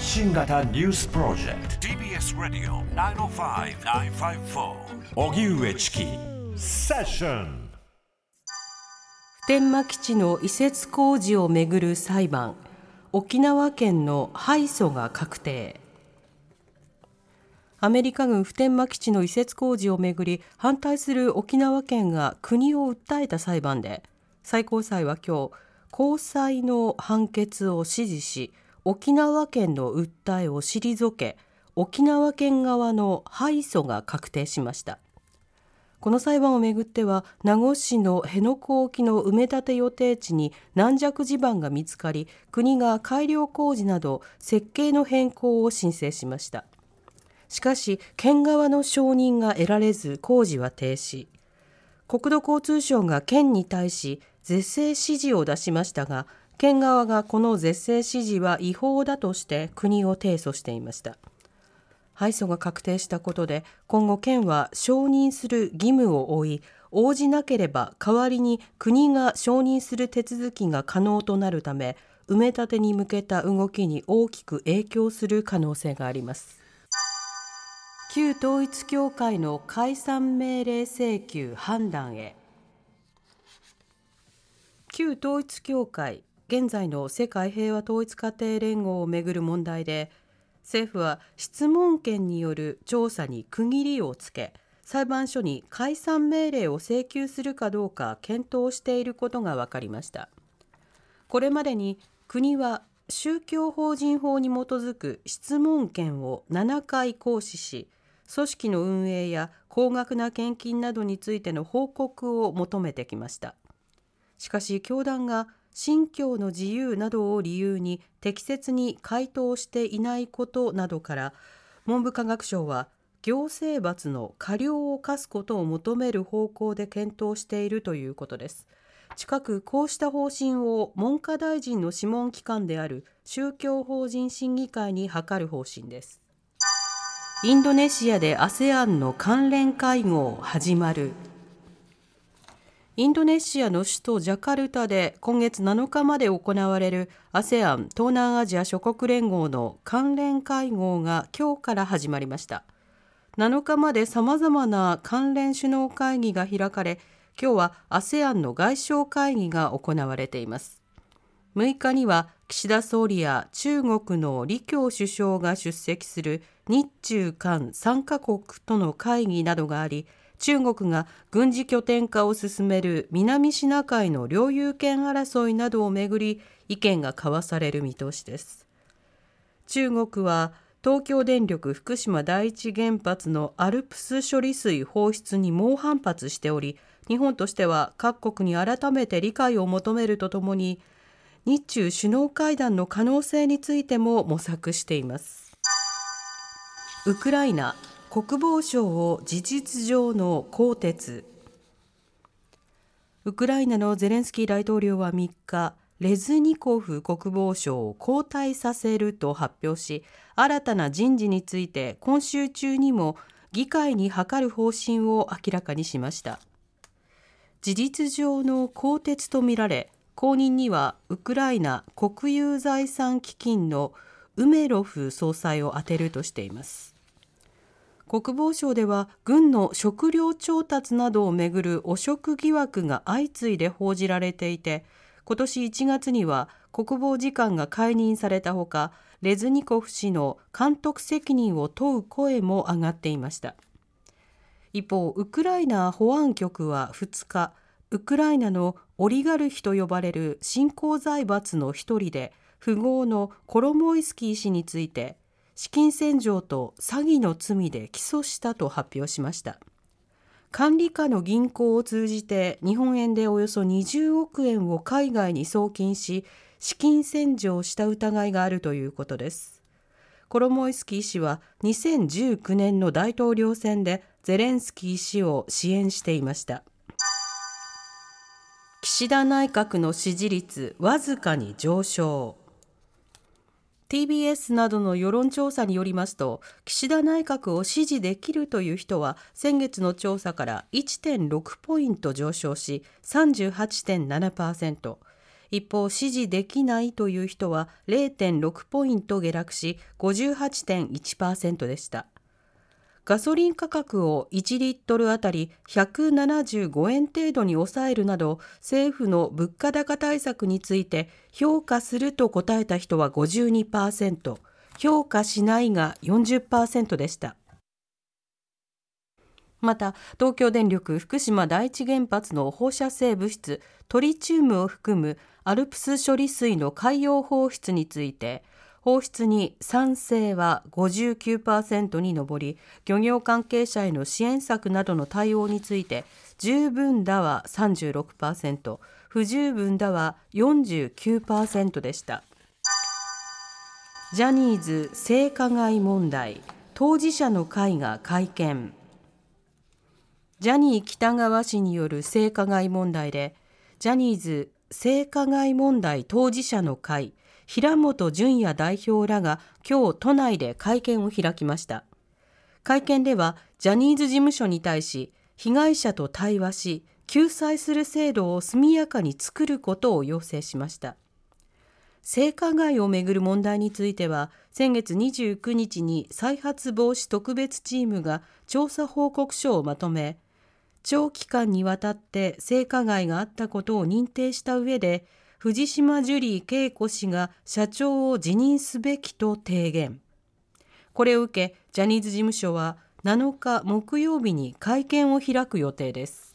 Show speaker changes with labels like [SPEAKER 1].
[SPEAKER 1] 発信型ニュースプロジェクト。
[SPEAKER 2] TBS ラディオ905-954
[SPEAKER 1] おぎゅうえちきセッション
[SPEAKER 3] 普天間基地の移設工事をめぐる裁判。沖縄県の敗訴が確定。アメリカ軍普天間基地の移設工事をめぐり反対する沖縄県が国を訴えた裁判で最高裁は今日高裁の判決を支持し沖縄県の訴えを退け沖縄県側の敗訴が確定しました。この裁判をめぐっては名護市の辺野古沖の埋め立て予定地に軟弱地盤が見つかり国が改良工事など設計の変更を申請しました。しかし県側の承認が得られず工事は停止。国土交通省が県に対し是正指示を出しましたが県側がこの是正指示は違法だとして国を提訴していました。敗訴が確定したことで今後県は承認する義務を負い応じなければ代わりに国が承認する手続きが可能となるため埋め立てに向けた動きに大きく影響する可能性があります。旧統一教会の解散命令請求判断へ。旧統一教会現在の世界平和統一家庭連合をめぐる問題で政府は質問権による調査に区切りをつけ裁判所に解散命令を請求するかどうか検討していることが分かりました。これまでに国は宗教法人法に基づく質問権を7回行使し組織の運営や高額な献金などについての報告を求めてきました。しかし教団が信教の自由などを理由に適切に回答していないことなどから文部科学省は行政罰の過料を課すことを求める方向で検討しているということです。近くこうした方針を文科大臣の諮問機関である宗教法人審議会に諮る方針です。インドネシアで ASEAN の関連会合始まるインドネシアの首都ジャカルタで今月7日まで行われる ASEAN 東南アジア諸国連合の関連会合が今日から始まりました。7日までさまざまな関連首脳会議が開かれ今日は ASEAN の外相会議が行われています。6日には岸田総理や中国の李強首相が出席する日中韓3カ国との会議などがあり中国が軍事拠点化を進める南シナ海の領有権争いなどをめぐり意見が交わされる見通しです。中国は東京電力福島第一原発のアルプス処理水放出に猛反発しており日本としては各国に改めて理解を求めるとともに日中首脳会談の可能性についても模索しています。ウクライナ国防省を事実上の更迭。ウクライナのゼレンスキー大統領は3日レズニコフ国防相を交代させると発表し新たな人事について今週中にも議会に諮る方針を明らかにしました。事実上の更迭とみられ後任にはウクライナ国有財産基金のウメロフ総裁を充てるとしています。国防省では軍の食料調達などをめぐる汚職疑惑が相次いで報じられていて今年1月には国防次官が解任されたほかレズニコフ氏の監督責任を問う声も上がっていました。一方ウクライナ保安局は2日ウクライナのオリガルヒと呼ばれる新興財閥の一人で富豪のコロモイスキー氏について資金洗浄と詐欺の罪で起訴したと発表しました。管理下の銀行を通じて日本円でおよそ20億円を海外に送金し資金洗浄した疑いがあるということです。コロモイスキー氏は2019年の大統領選でゼレンスキー氏を支援していました。岸田内閣の支持率わずかに上昇。TBS などの世論調査によりますと岸田内閣を支持できるという人は先月の調査から1.6ポイント上昇し38.7%一方支持できないという人は0.6ポイント下落し58.1%でした。ガソリン価格を1リットルあたり175円程度に抑えるなど政府の物価高対策について評価すると答えた人は52%評価しないが40%でした。また東京電力福島第一原発の放射性物質トリチウムを含むアルプス処理水の海洋放出について放出に賛成は59%に上り漁業関係者への支援策などの対応について十分だは36%不十分だは49%でした。ジャニーズ性加害問題当事者の会が会見。ジャニー喜多川氏による性加害問題でジャニーズ性加害問題当事者の会平本淳也代表らが今日都内で会見を開きました。会見ではジャニーズ事務所に対し被害者と対話し救済する制度を速やかに作ることを要請しました。性加害をめぐる問題については先月29日に再発防止特別チームが調査報告書をまとめ長期間にわたって性加害があったことを認定した上で藤島ジュリー景子氏が社長を辞任すべきと提言。これを受けジャニーズ事務所は7日木曜日に会見を開く予定です。